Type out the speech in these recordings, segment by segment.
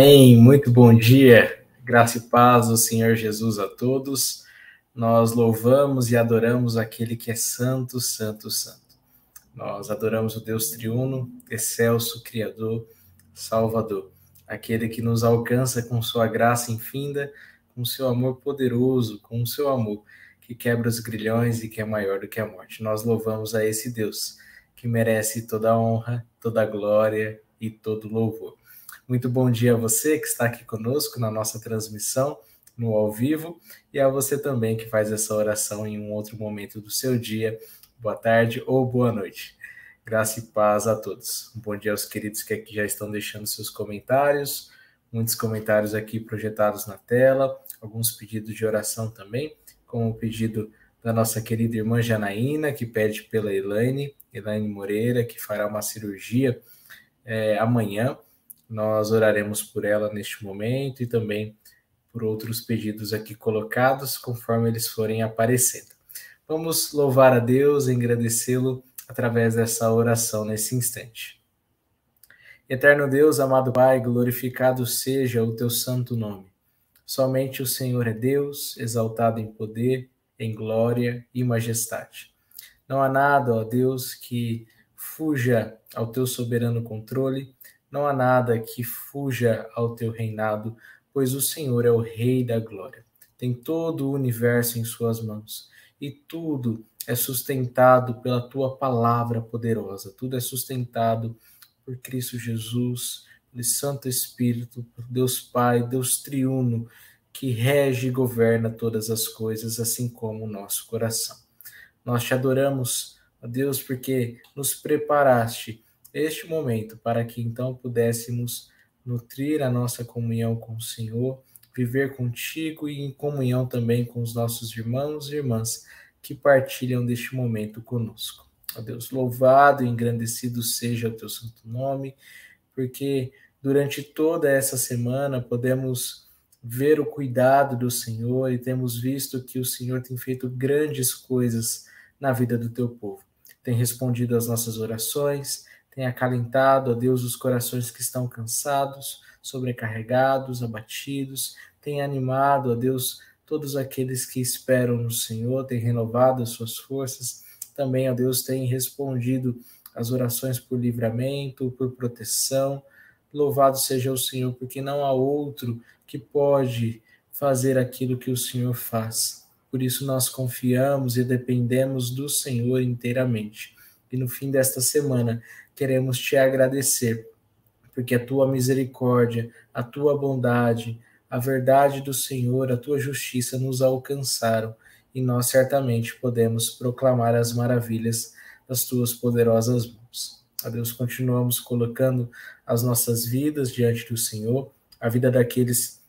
Amém. Muito bom dia. Graça e paz do Senhor Jesus a todos. Nós louvamos e adoramos aquele que é santo, santo, santo. Nós adoramos o Deus triuno, excelso, criador, salvador, aquele que nos alcança com sua graça infinda, com seu amor poderoso, com seu amor que quebra os grilhões e que é maior do que a morte. Nós louvamos a esse Deus que merece toda a honra, toda a glória e todo louvor. Muito bom dia a você que está aqui conosco na nossa transmissão no ao vivo e a você também que faz essa oração em um outro momento do seu dia. Boa tarde ou boa noite. Graça e paz a todos. Um bom dia aos queridos que aqui já estão deixando seus comentários. Muitos comentários aqui projetados na tela, alguns pedidos de oração também, como o pedido da nossa querida irmã Janaína, que pede pela Elaine, Elaine Moreira, que fará uma cirurgia é, amanhã nós oraremos por ela neste momento e também por outros pedidos aqui colocados, conforme eles forem aparecendo. Vamos louvar a Deus e agradecê-lo através dessa oração nesse instante. Eterno Deus, amado Pai, glorificado seja o teu santo nome. Somente o Senhor é Deus, exaltado em poder, em glória e majestade. Não há nada, ó Deus, que fuja ao teu soberano controle não há nada que fuja ao teu reinado, pois o Senhor é o Rei da glória. Tem todo o universo em suas mãos e tudo é sustentado pela tua palavra poderosa. Tudo é sustentado por Cristo Jesus, pelo Santo Espírito, por Deus Pai, Deus triuno, que rege e governa todas as coisas, assim como o nosso coração. Nós te adoramos, ó Deus, porque nos preparaste este momento para que então pudéssemos nutrir a nossa comunhão com o Senhor, viver contigo e em comunhão também com os nossos irmãos e irmãs que partilham deste momento conosco. Ó Deus, louvado e engrandecido seja o teu santo nome, porque durante toda essa semana podemos ver o cuidado do Senhor e temos visto que o Senhor tem feito grandes coisas na vida do teu povo. Tem respondido às nossas orações, tem acalentado, ó Deus, os corações que estão cansados, sobrecarregados, abatidos, tem animado, ó Deus, todos aqueles que esperam no Senhor, tem renovado as suas forças, também, ó Deus, tem respondido as orações por livramento, por proteção. Louvado seja o Senhor, porque não há outro que pode fazer aquilo que o Senhor faz. Por isso nós confiamos e dependemos do Senhor inteiramente. E no fim desta semana, queremos te agradecer, porque a tua misericórdia, a tua bondade, a verdade do Senhor, a tua justiça nos alcançaram e nós certamente podemos proclamar as maravilhas das tuas poderosas mãos. A Deus, continuamos colocando as nossas vidas diante do Senhor, a vida daqueles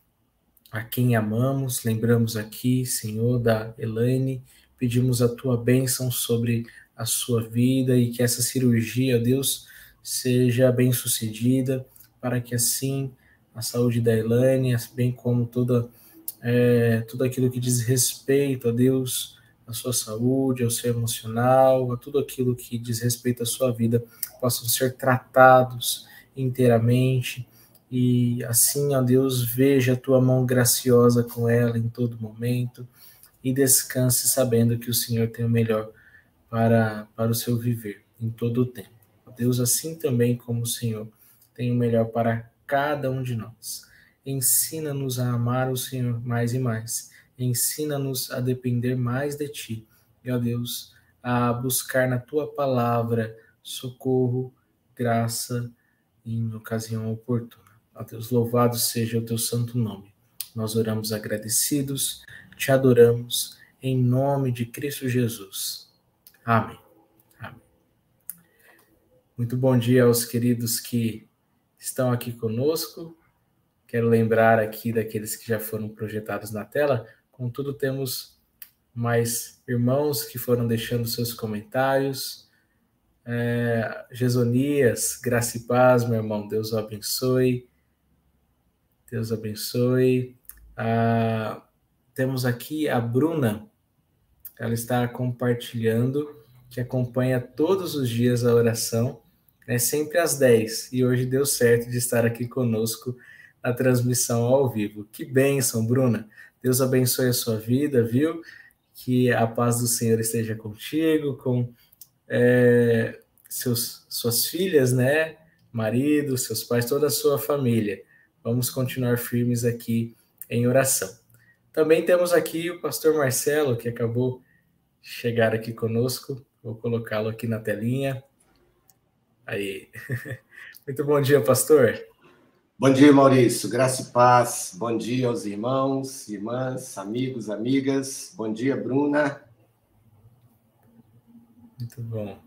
a quem amamos. Lembramos aqui, Senhor, da Elaine, pedimos a tua bênção sobre a sua vida e que essa cirurgia, Deus, seja bem sucedida, para que assim a saúde da Elaine, bem como toda, é, tudo aquilo que diz respeito a Deus, a sua saúde, ao seu emocional, a tudo aquilo que diz respeito à sua vida, possam ser tratados inteiramente. E assim, ó Deus, veja a tua mão graciosa com ela em todo momento e descanse sabendo que o Senhor tem o melhor para, para o seu viver em todo o tempo. Deus, assim também como o Senhor tem o melhor para cada um de nós. Ensina-nos a amar o Senhor mais e mais Ensina-nos a depender mais de Ti, ó Deus, a buscar na Tua palavra socorro, graça em ocasião oportuna. Ó Deus, louvado seja o Teu santo nome. Nós oramos agradecidos, te adoramos, em nome de Cristo Jesus. Amém. Amém. Muito bom dia aos queridos que estão aqui conosco. Quero lembrar aqui daqueles que já foram projetados na tela, Contudo, temos mais irmãos que foram deixando seus comentários. É, graça e paz, meu irmão, Deus o abençoe. Deus abençoe. Ah, temos aqui a Bruna, ela está compartilhando, que acompanha todos os dias a oração, é sempre às 10, e hoje deu certo de estar aqui conosco na transmissão ao vivo. Que bênção, Bruna! Deus abençoe a sua vida, viu? Que a paz do Senhor esteja contigo, com é, seus, suas filhas, né? Marido, seus pais, toda a sua família. Vamos continuar firmes aqui em oração. Também temos aqui o pastor Marcelo, que acabou chegar aqui conosco. Vou colocá-lo aqui na telinha. Aí. Muito bom dia, pastor. Bom dia, Maurício. Graça e paz. Bom dia aos irmãos, irmãs, amigos, amigas. Bom dia, Bruna. Muito bom.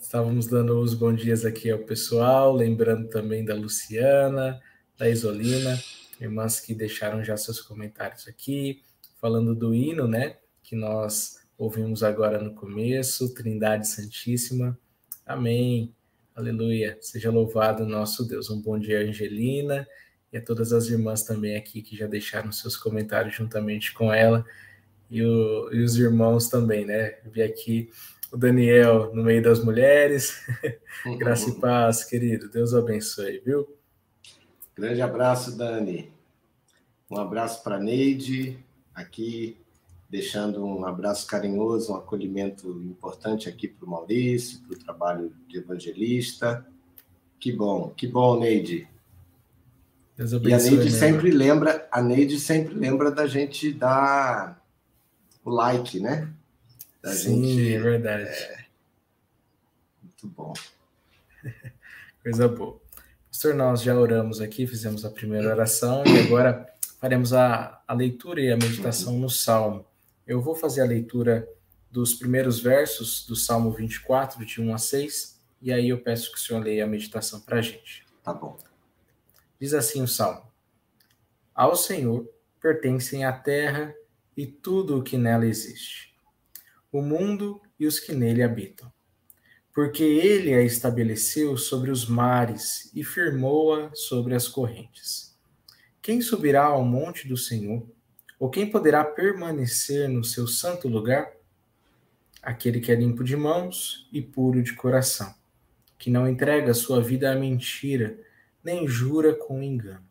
Estávamos dando os bons dias aqui ao pessoal, lembrando também da Luciana, da Isolina, irmãs que deixaram já seus comentários aqui, falando do hino, né, que nós ouvimos agora no começo, Trindade Santíssima. Amém. Aleluia. Seja louvado nosso Deus. Um bom dia, Angelina, e a todas as irmãs também aqui que já deixaram seus comentários juntamente com ela, e, o, e os irmãos também, né? Vi aqui o Daniel no meio das mulheres. Uhum. Graça e paz, querido. Deus abençoe, viu? Grande abraço, Dani. Um abraço para Neide, aqui deixando um abraço carinhoso, um acolhimento importante aqui para o Maurício, para o trabalho de evangelista. Que bom, que bom, Neide. Deus abençoe, e a Neide sempre lembra, a Neide sempre lembra da gente dar o like, né? Da Sim, gente, é verdade. É... Muito bom. Coisa boa. Pastor, nós já oramos aqui, fizemos a primeira oração e agora faremos a, a leitura e a meditação no Salmo. Eu vou fazer a leitura dos primeiros versos do Salmo 24, de 1 a 6, e aí eu peço que o senhor leia a meditação para a gente. Tá bom. Diz assim o Salmo: Ao Senhor pertencem a terra e tudo o que nela existe, o mundo e os que nele habitam. Porque ele a estabeleceu sobre os mares e firmou-a sobre as correntes. Quem subirá ao monte do Senhor? Ou quem poderá permanecer no seu santo lugar? Aquele que é limpo de mãos e puro de coração, que não entrega sua vida à mentira, nem jura com engano.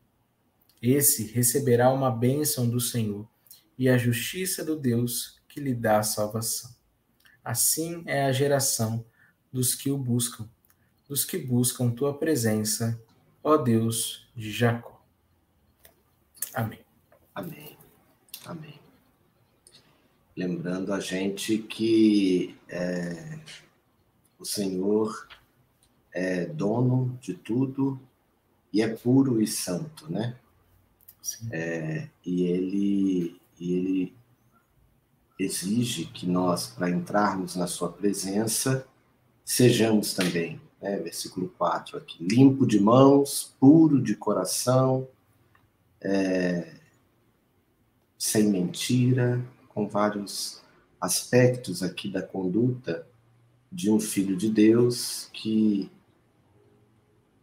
Esse receberá uma bênção do Senhor e a justiça do Deus que lhe dá a salvação. Assim é a geração dos que o buscam, dos que buscam tua presença, ó Deus de Jacó. Amém. Amém. Amém. Lembrando a gente que é, o Senhor é dono de tudo e é puro e santo, né? É, e ele, e ele exige que nós, para entrarmos na sua presença, sejamos também, né? versículo 4 aqui, limpo de mãos, puro de coração, é, sem mentira, com vários aspectos aqui da conduta de um filho de Deus que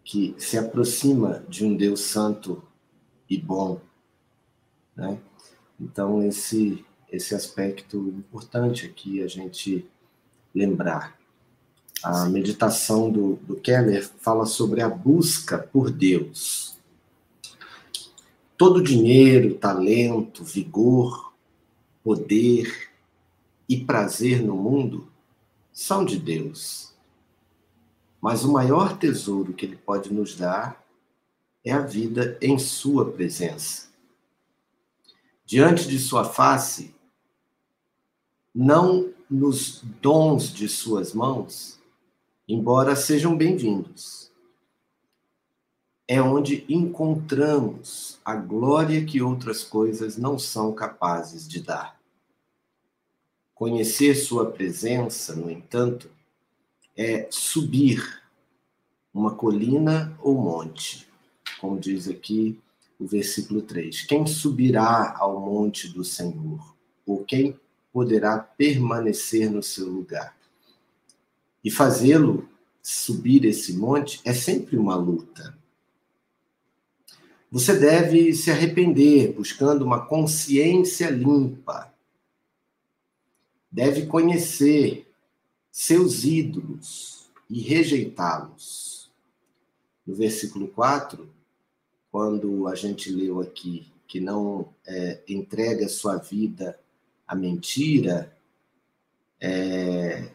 que se aproxima de um Deus santo e bom, né? Então esse esse aspecto importante aqui a gente lembrar. A meditação do, do Keller fala sobre a busca por Deus. Todo dinheiro, talento, vigor, poder e prazer no mundo são de Deus. Mas o maior tesouro que Ele pode nos dar é a vida em Sua presença. Diante de Sua face, não nos dons de Suas mãos, embora sejam bem-vindos. É onde encontramos a glória que outras coisas não são capazes de dar. Conhecer Sua presença, no entanto, é subir uma colina ou monte, como diz aqui o versículo 3. Quem subirá ao monte do Senhor? Ou quem poderá permanecer no seu lugar? E fazê-lo subir esse monte é sempre uma luta. Você deve se arrepender buscando uma consciência limpa. Deve conhecer seus ídolos e rejeitá-los. No versículo 4, quando a gente leu aqui que não é, entrega sua vida à mentira, é,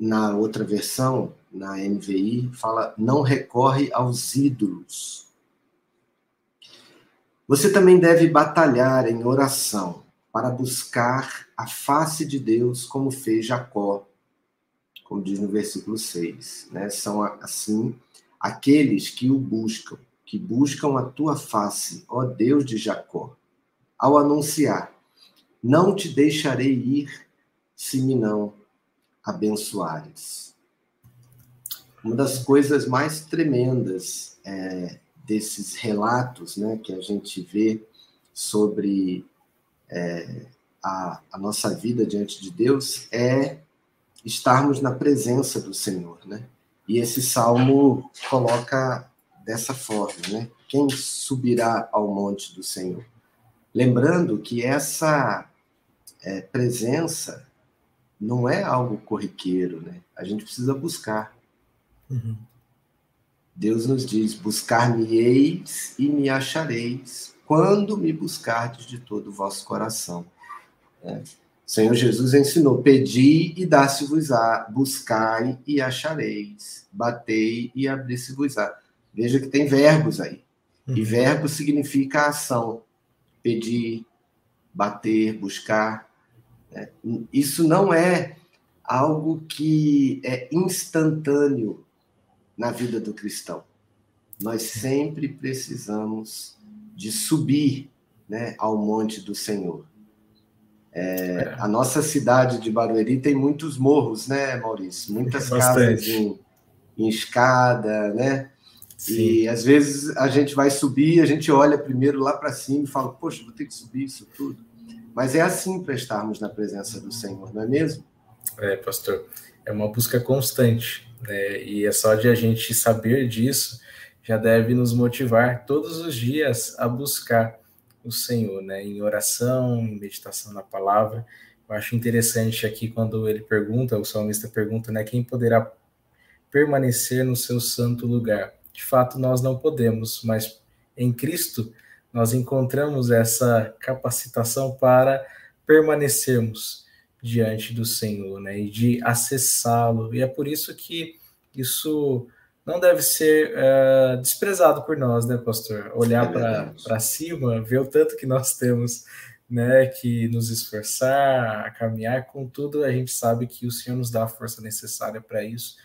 na outra versão, na NVI, fala não recorre aos ídolos. Você também deve batalhar em oração para buscar a face de Deus, como fez Jacó como diz no versículo 6. Né? São, assim, aqueles que o buscam, que buscam a tua face, ó Deus de Jacó, ao anunciar: Não te deixarei ir, se me não abençoares. Uma das coisas mais tremendas é, desses relatos né, que a gente vê sobre é, a, a nossa vida diante de Deus é estarmos na presença do Senhor, né? E esse salmo coloca dessa forma, né? Quem subirá ao monte do Senhor? Lembrando que essa é, presença não é algo corriqueiro, né? A gente precisa buscar. Uhum. Deus nos diz: buscar-me-eis e me achareis, quando me buscardes de todo o vosso coração. É. Senhor Jesus ensinou: pedi e dá-se-vos-á, buscai e achareis, batei e abri-se-vos-á. Veja que tem verbos aí. E uhum. verbo significa ação. Pedir, bater, buscar. É, isso não é algo que é instantâneo na vida do cristão. Nós sempre precisamos de subir né, ao monte do Senhor. É, a nossa cidade de Barueri tem muitos morros, né, Maurício? Muitas casas em, em, escada, né? Sim. E às vezes a gente vai subir, a gente olha primeiro lá para cima e fala, poxa, vou ter que subir isso tudo. Mas é assim para estarmos na presença do Senhor, não é mesmo? É, pastor. É uma busca constante, né? E é só de a gente saber disso já deve nos motivar todos os dias a buscar o Senhor, né? Em oração, em meditação na palavra. Eu acho interessante aqui quando ele pergunta, o salmista pergunta, né? Quem poderá permanecer no seu santo lugar? De fato, nós não podemos, mas em Cristo nós encontramos essa capacitação para permanecermos diante do Senhor, né? E de acessá-lo. E é por isso que isso não deve ser uh, desprezado por nós, né, pastor? Olhar é para cima, ver o tanto que nós temos, né, que nos esforçar, a caminhar, contudo, a gente sabe que o Senhor nos dá a força necessária para isso,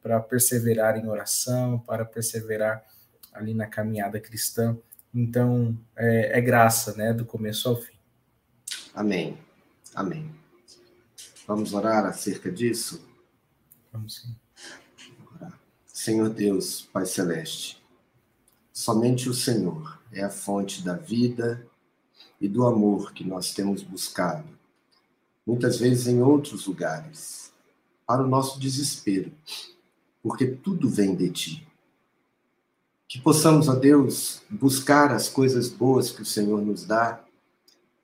para perseverar em oração, para perseverar ali na caminhada cristã. Então, é, é graça, né, do começo ao fim. Amém. Amém. Vamos orar acerca disso? Vamos sim. Senhor Deus, Pai Celeste, somente o Senhor é a fonte da vida e do amor que nós temos buscado muitas vezes em outros lugares, para o nosso desespero, porque tudo vem de ti. Que possamos, ó Deus, buscar as coisas boas que o Senhor nos dá,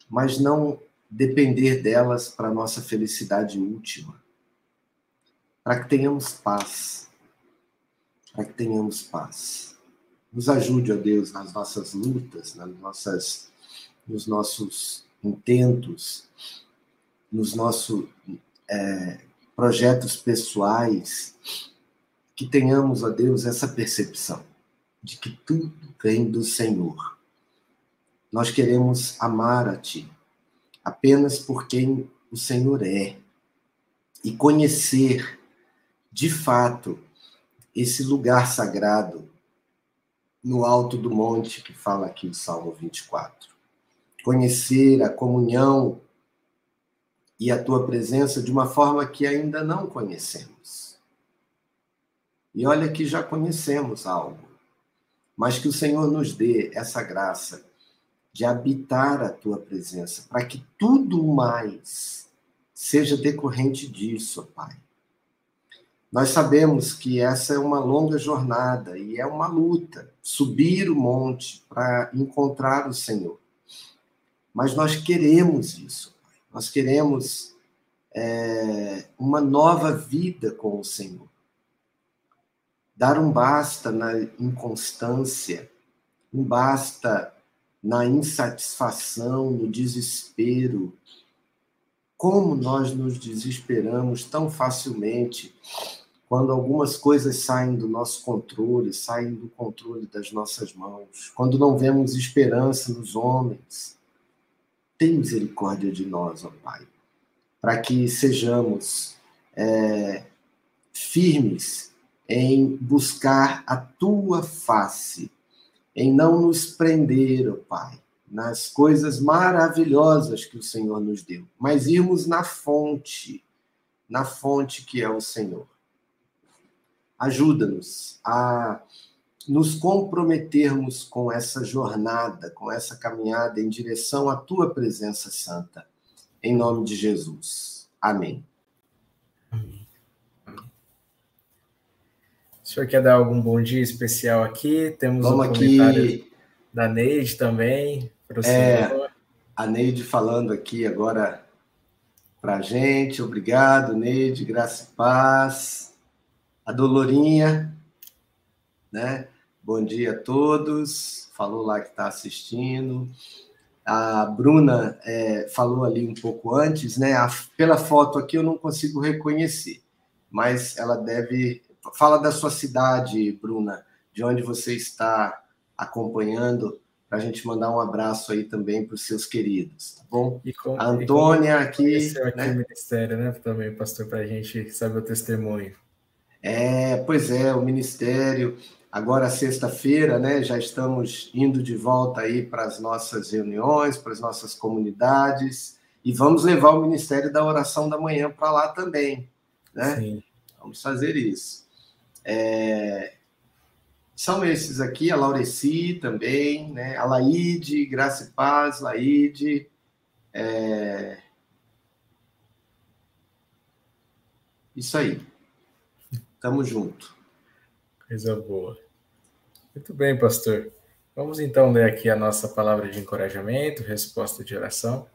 mas não depender delas para nossa felicidade última. Para que tenhamos paz. Para que tenhamos paz. Nos ajude, ó Deus, nas nossas lutas, nas nossas, nos nossos intentos, nos nossos é, projetos pessoais, que tenhamos, ó Deus, essa percepção de que tudo vem do Senhor. Nós queremos amar a Ti apenas por quem o Senhor é e conhecer de fato esse lugar sagrado no alto do monte que fala aqui o Salmo 24. Conhecer a comunhão e a tua presença de uma forma que ainda não conhecemos. E olha que já conhecemos algo mas que o Senhor nos dê essa graça de habitar a tua presença, para que tudo mais seja decorrente disso, Pai. Nós sabemos que essa é uma longa jornada e é uma luta subir o monte para encontrar o Senhor. Mas nós queremos isso, Pai. Nós queremos é, uma nova vida com o Senhor dar um basta na inconstância, um basta na insatisfação, no desespero. Como nós nos desesperamos tão facilmente quando algumas coisas saem do nosso controle, saem do controle das nossas mãos, quando não vemos esperança nos homens. Tem misericórdia de nós, ó Pai, para que sejamos é, firmes em buscar a tua face, em não nos prender, oh Pai, nas coisas maravilhosas que o Senhor nos deu, mas irmos na fonte, na fonte que é o Senhor. Ajuda-nos a nos comprometermos com essa jornada, com essa caminhada em direção à tua presença santa. Em nome de Jesus. Amém. Senhor quer dar algum bom dia especial aqui? Temos Vamos um comentário aqui... da Neide também. É, a Neide falando aqui agora para a gente. Obrigado, Neide. Graça e paz. A Dolorinha, né? Bom dia a todos. Falou lá que está assistindo. A Bruna é, falou ali um pouco antes, né? A, pela foto aqui eu não consigo reconhecer, mas ela deve Fala da sua cidade, Bruna, de onde você está acompanhando, para a gente mandar um abraço aí também para os seus queridos, tá bom? Com, a Antônia aqui. aqui né? o ministério, né? Também, pastor, para a gente saber o testemunho. É, pois é, o ministério. Agora, sexta-feira, né? Já estamos indo de volta aí para as nossas reuniões, para as nossas comunidades. E vamos levar o Ministério da Oração da Manhã para lá também, né? Sim. Vamos fazer isso. É, são esses aqui, a Laureci também, né? a Laide, Graça e Paz, Laide. É... Isso aí. Tamo junto. Coisa boa. Muito bem, pastor. Vamos então ler aqui a nossa palavra de encorajamento, resposta de oração.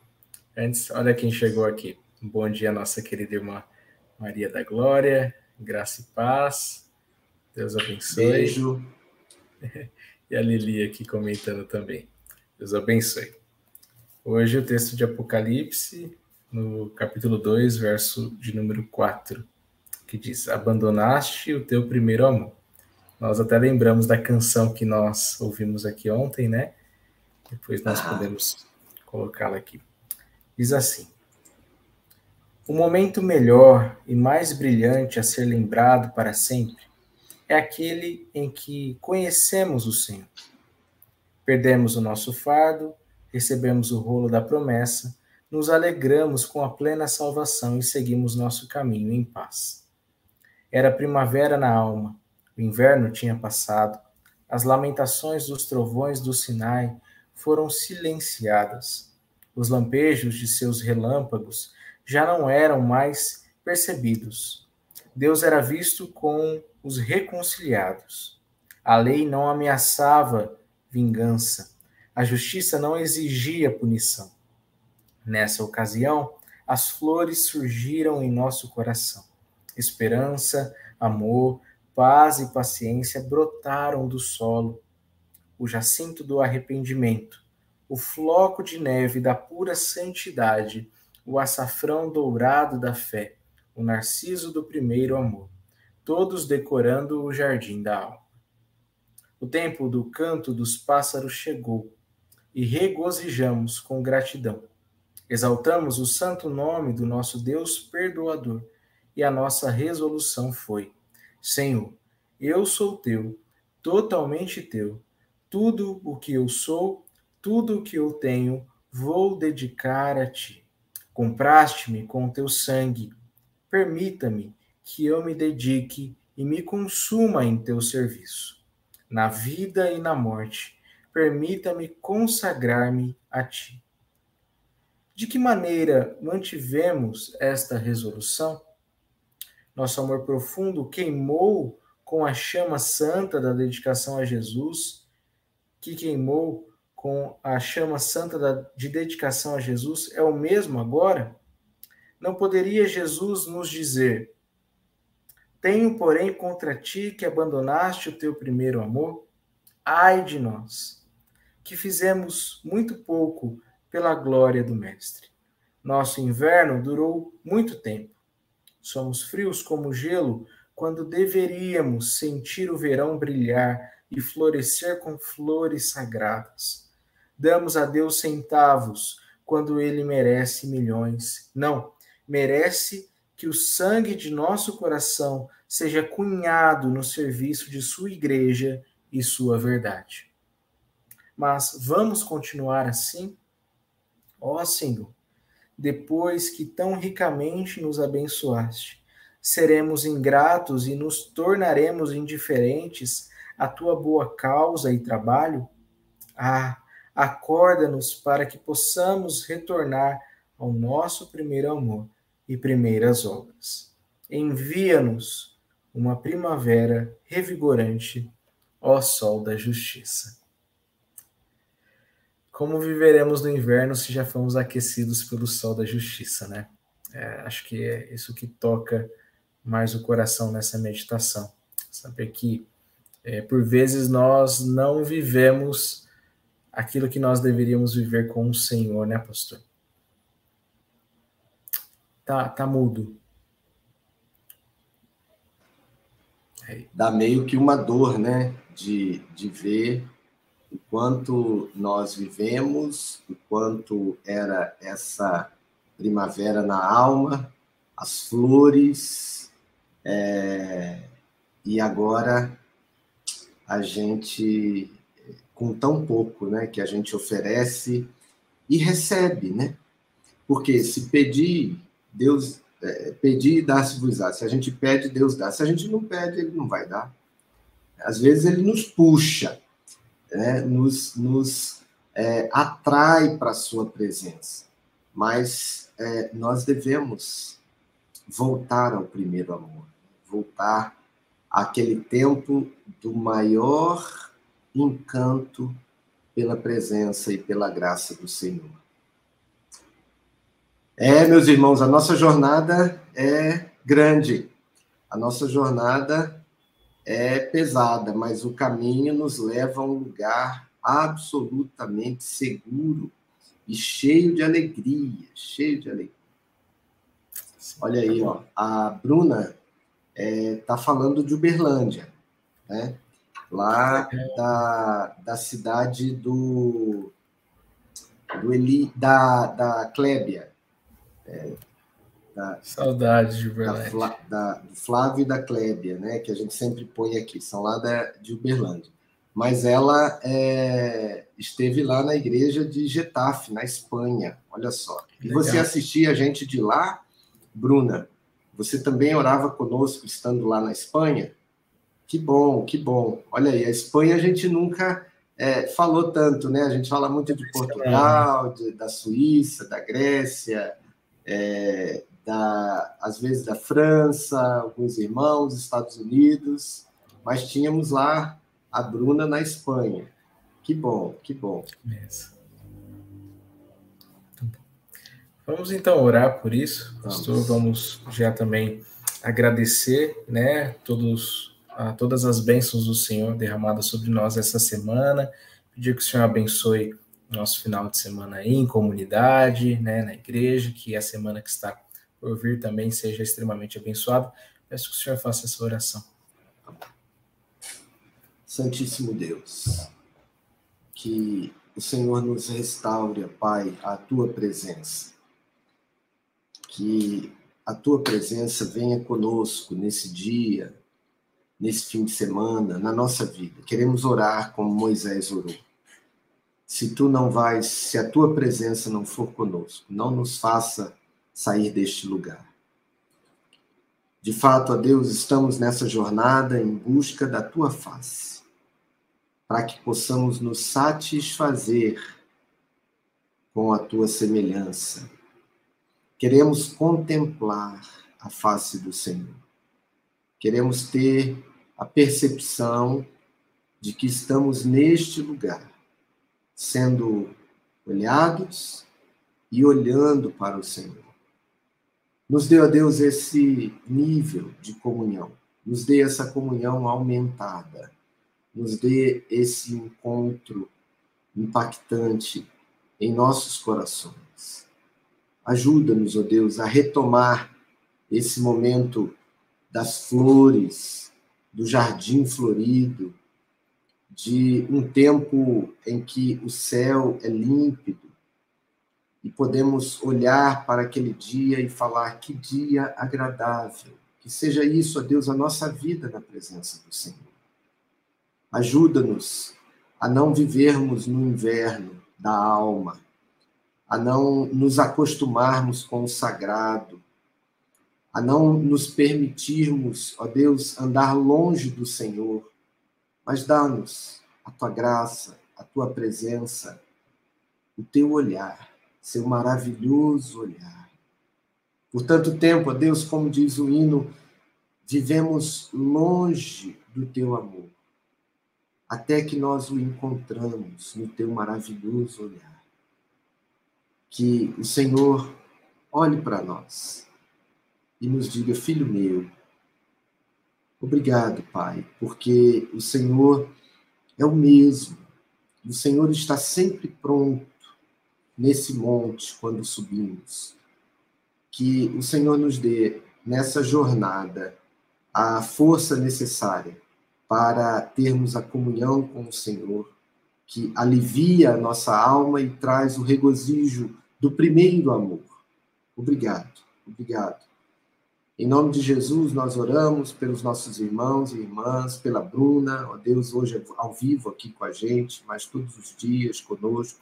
Antes, olha quem chegou aqui. Bom dia, nossa querida irmã Maria da Glória, graça e paz. Deus abençoe. Beijo. E a Lili aqui comentando também. Deus abençoe. Hoje o texto de Apocalipse, no capítulo 2, verso de número 4, que diz: Abandonaste o teu primeiro amor. Nós até lembramos da canção que nós ouvimos aqui ontem, né? Depois nós ah. podemos colocá-la aqui. Diz assim: O momento melhor e mais brilhante a ser lembrado para sempre é aquele em que conhecemos o Senhor. Perdemos o nosso fardo, recebemos o rolo da promessa, nos alegramos com a plena salvação e seguimos nosso caminho em paz. Era primavera na alma, o inverno tinha passado, as lamentações dos trovões do Sinai foram silenciadas. Os lampejos de seus relâmpagos já não eram mais percebidos. Deus era visto com os reconciliados. A lei não ameaçava vingança. A justiça não exigia punição. Nessa ocasião, as flores surgiram em nosso coração. Esperança, amor, paz e paciência brotaram do solo. O jacinto do arrependimento, o floco de neve da pura santidade, o açafrão dourado da fé, o narciso do primeiro amor, todos decorando o jardim da alma. O tempo do canto dos pássaros chegou e regozijamos com gratidão. Exaltamos o santo nome do nosso Deus perdoador e a nossa resolução foi: Senhor, eu sou teu, totalmente teu. Tudo o que eu sou, tudo o que eu tenho, vou dedicar a ti. Compraste-me com teu sangue. Permita-me que eu me dedique e me consuma em teu serviço. Na vida e na morte, permita-me consagrar-me a ti. De que maneira mantivemos esta resolução? Nosso amor profundo queimou com a chama santa da dedicação a Jesus, que queimou com a chama santa de dedicação a Jesus é o mesmo agora? Não poderia Jesus nos dizer: Tenho, porém, contra ti que abandonaste o teu primeiro amor? Ai de nós, que fizemos muito pouco pela glória do Mestre. Nosso inverno durou muito tempo. Somos frios como gelo quando deveríamos sentir o verão brilhar e florescer com flores sagradas. Damos a Deus centavos quando ele merece milhões. Não, merece que o sangue de nosso coração seja cunhado no serviço de sua igreja e sua verdade. Mas vamos continuar assim? Ó Senhor, depois que tão ricamente nos abençoaste, seremos ingratos e nos tornaremos indiferentes à tua boa causa e trabalho? Ah, acorda-nos para que possamos retornar ao nosso primeiro amor e primeiras obras. Envia-nos uma primavera revigorante, ó Sol da Justiça. Como viveremos no inverno se já fomos aquecidos pelo Sol da Justiça, né? É, acho que é isso que toca mais o coração nessa meditação. Saber que, é, por vezes, nós não vivemos aquilo que nós deveríamos viver com o Senhor, né, pastor? Tá, tá mudo. Dá meio que uma dor, né, de, de ver o quanto nós vivemos, o quanto era essa primavera na alma, as flores, é, e agora a gente com tão pouco né, que a gente oferece e recebe, né? Porque se pedir, Deus é, pedir e dar-se-vos-á. Se a gente pede, Deus dá. Se a gente não pede, ele não vai dar. Às vezes ele nos puxa, né? nos, nos é, atrai para a sua presença. Mas é, nós devemos voltar ao primeiro amor, voltar àquele tempo do maior encanto pela presença e pela graça do Senhor. É, meus irmãos, a nossa jornada é grande, a nossa jornada é pesada, mas o caminho nos leva a um lugar absolutamente seguro e cheio de alegria, cheio de alegria. Olha aí, ó, a Bruna está é, tá falando de Uberlândia, né? lá da, da cidade do, do Eli, da, da Clébia. É, da, Saudade de. Da, da, do Flávio e da Clébia, né, que a gente sempre põe aqui, são lá da, de Uberlândia. Mas ela é, esteve lá na igreja de Getafe, na Espanha, olha só. E Legal. você assistia a gente de lá, Bruna, você também orava conosco estando lá na Espanha? Que bom, que bom. Olha aí, a Espanha a gente nunca é, falou tanto, né? A gente fala muito de Portugal, de, da Suíça, da Grécia, é, da, às vezes da França, alguns irmãos, Estados Unidos, mas tínhamos lá a Bruna na Espanha. Que bom, que bom. Isso. Vamos então orar por isso, pastor. Vamos, Vamos já também agradecer, né, todos, a todas as bênçãos do Senhor derramadas sobre nós essa semana. Pedir que o Senhor abençoe nosso final de semana aí em comunidade, né, na igreja, que a semana que está por vir também seja extremamente abençoada. Peço que o Senhor faça essa oração. Santíssimo Deus, que o Senhor nos restaure, Pai, a tua presença. Que a tua presença venha conosco nesse dia, nesse fim de semana, na nossa vida. Queremos orar como Moisés orou se tu não vais, se a tua presença não for conosco, não nos faça sair deste lugar. De fato, ó Deus, estamos nessa jornada em busca da tua face, para que possamos nos satisfazer com a tua semelhança. Queremos contemplar a face do Senhor. Queremos ter a percepção de que estamos neste lugar sendo olhados e olhando para o Senhor. Nos dê, a Deus, esse nível de comunhão, nos dê essa comunhão aumentada, nos dê esse encontro impactante em nossos corações. Ajuda-nos, ó Deus, a retomar esse momento das flores, do jardim florido, de um tempo em que o céu é límpido e podemos olhar para aquele dia e falar que dia agradável. Que seja isso, ó Deus, a nossa vida na presença do Senhor. Ajuda-nos a não vivermos no inverno da alma, a não nos acostumarmos com o sagrado, a não nos permitirmos, ó Deus, andar longe do Senhor, mas dá-nos a tua graça, a tua presença, o teu olhar, seu maravilhoso olhar. Por tanto tempo, ó Deus, como diz o hino, vivemos longe do teu amor, até que nós o encontramos no teu maravilhoso olhar. Que o Senhor olhe para nós e nos diga: Filho meu, Obrigado, Pai, porque o Senhor é o mesmo. O Senhor está sempre pronto nesse monte quando subimos. Que o Senhor nos dê nessa jornada a força necessária para termos a comunhão com o Senhor, que alivia a nossa alma e traz o regozijo do primeiro amor. Obrigado, obrigado em nome de Jesus, nós oramos pelos nossos irmãos e irmãs, pela Bruna, ó Deus, hoje ao vivo aqui com a gente, mas todos os dias conosco.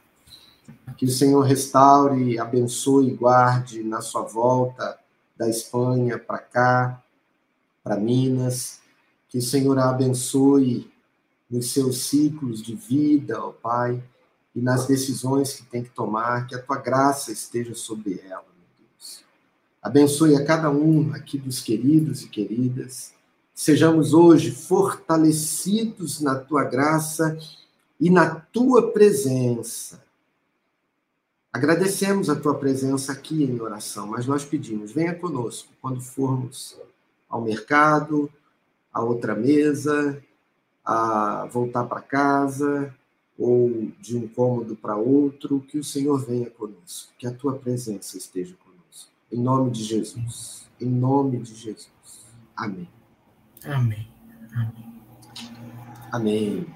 Que o Senhor restaure, abençoe e guarde na sua volta da Espanha para cá, para Minas. Que o Senhor a abençoe nos seus ciclos de vida, ó Pai, e nas decisões que tem que tomar, que a tua graça esteja sobre ela Abençoe a cada um aqui dos queridos e queridas. Sejamos hoje fortalecidos na tua graça e na tua presença. Agradecemos a tua presença aqui em oração, mas nós pedimos, venha conosco quando formos ao mercado, a outra mesa, a voltar para casa ou de um cômodo para outro, que o Senhor venha conosco, que a tua presença esteja conosco. Em nome de Jesus. Em nome de Jesus. Amém. Amém. Amém. Amém.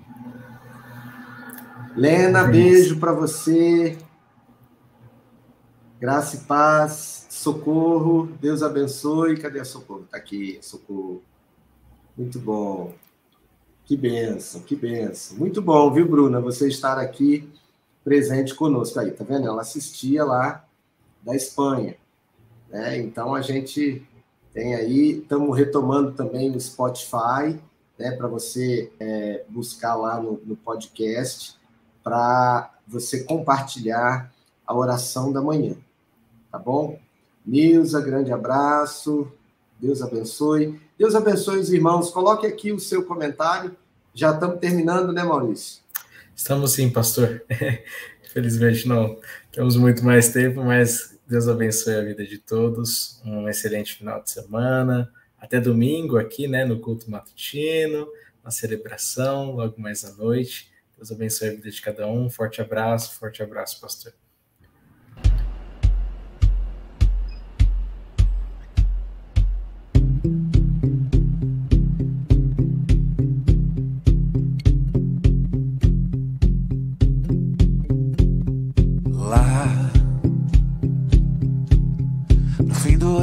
Lena, beijo para você. Graça e paz, socorro, Deus abençoe. Cadê a socorro? Tá aqui, socorro. Muito bom. Que benção, que benção. Muito bom, viu, Bruna? Você estar aqui presente conosco aí, tá vendo? Ela assistia lá da Espanha. Né? Então a gente tem aí, estamos retomando também o Spotify, né, para você é, buscar lá no, no podcast, para você compartilhar a oração da manhã, tá bom? Nilza, grande abraço. Deus abençoe. Deus abençoe os irmãos. Coloque aqui o seu comentário. Já estamos terminando, né, Maurício? Estamos sim, pastor. Infelizmente não temos muito mais tempo, mas Deus abençoe a vida de todos. Um excelente final de semana. Até domingo aqui, né, no culto matutino, na celebração, logo mais à noite. Deus abençoe a vida de cada um. Forte abraço, forte abraço, pastor.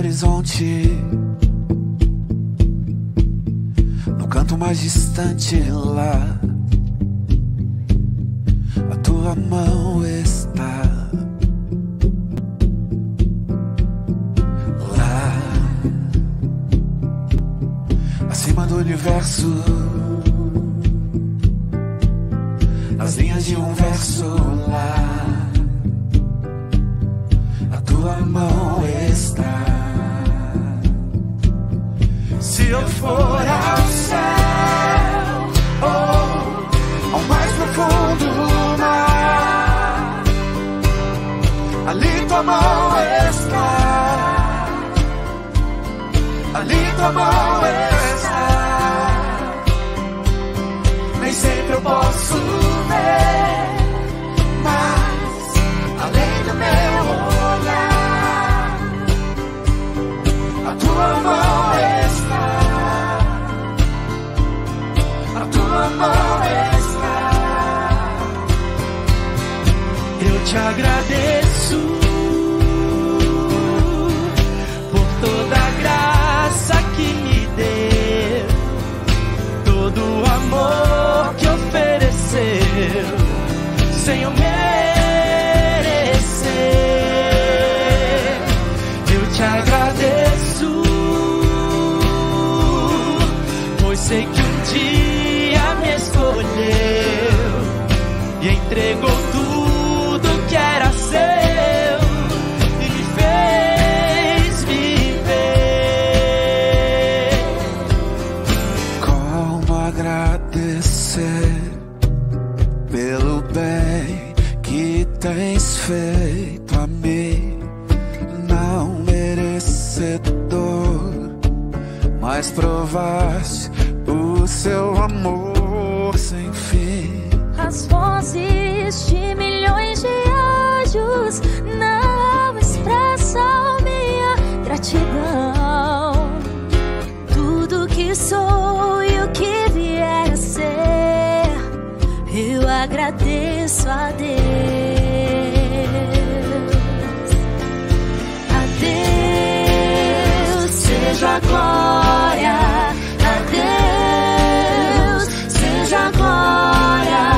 Horizonte, no canto mais distante lá tua mão está lá acima do universo. As linhas de um verso lá, a tua mão. Se eu for ao céu, oh, ao mais profundo ali tua mão está, ali tua mão está. Nem sempre eu posso gratidão. Tudo que sou e o que vier a ser, eu agradeço a Deus. seja glória a Deus, seja glória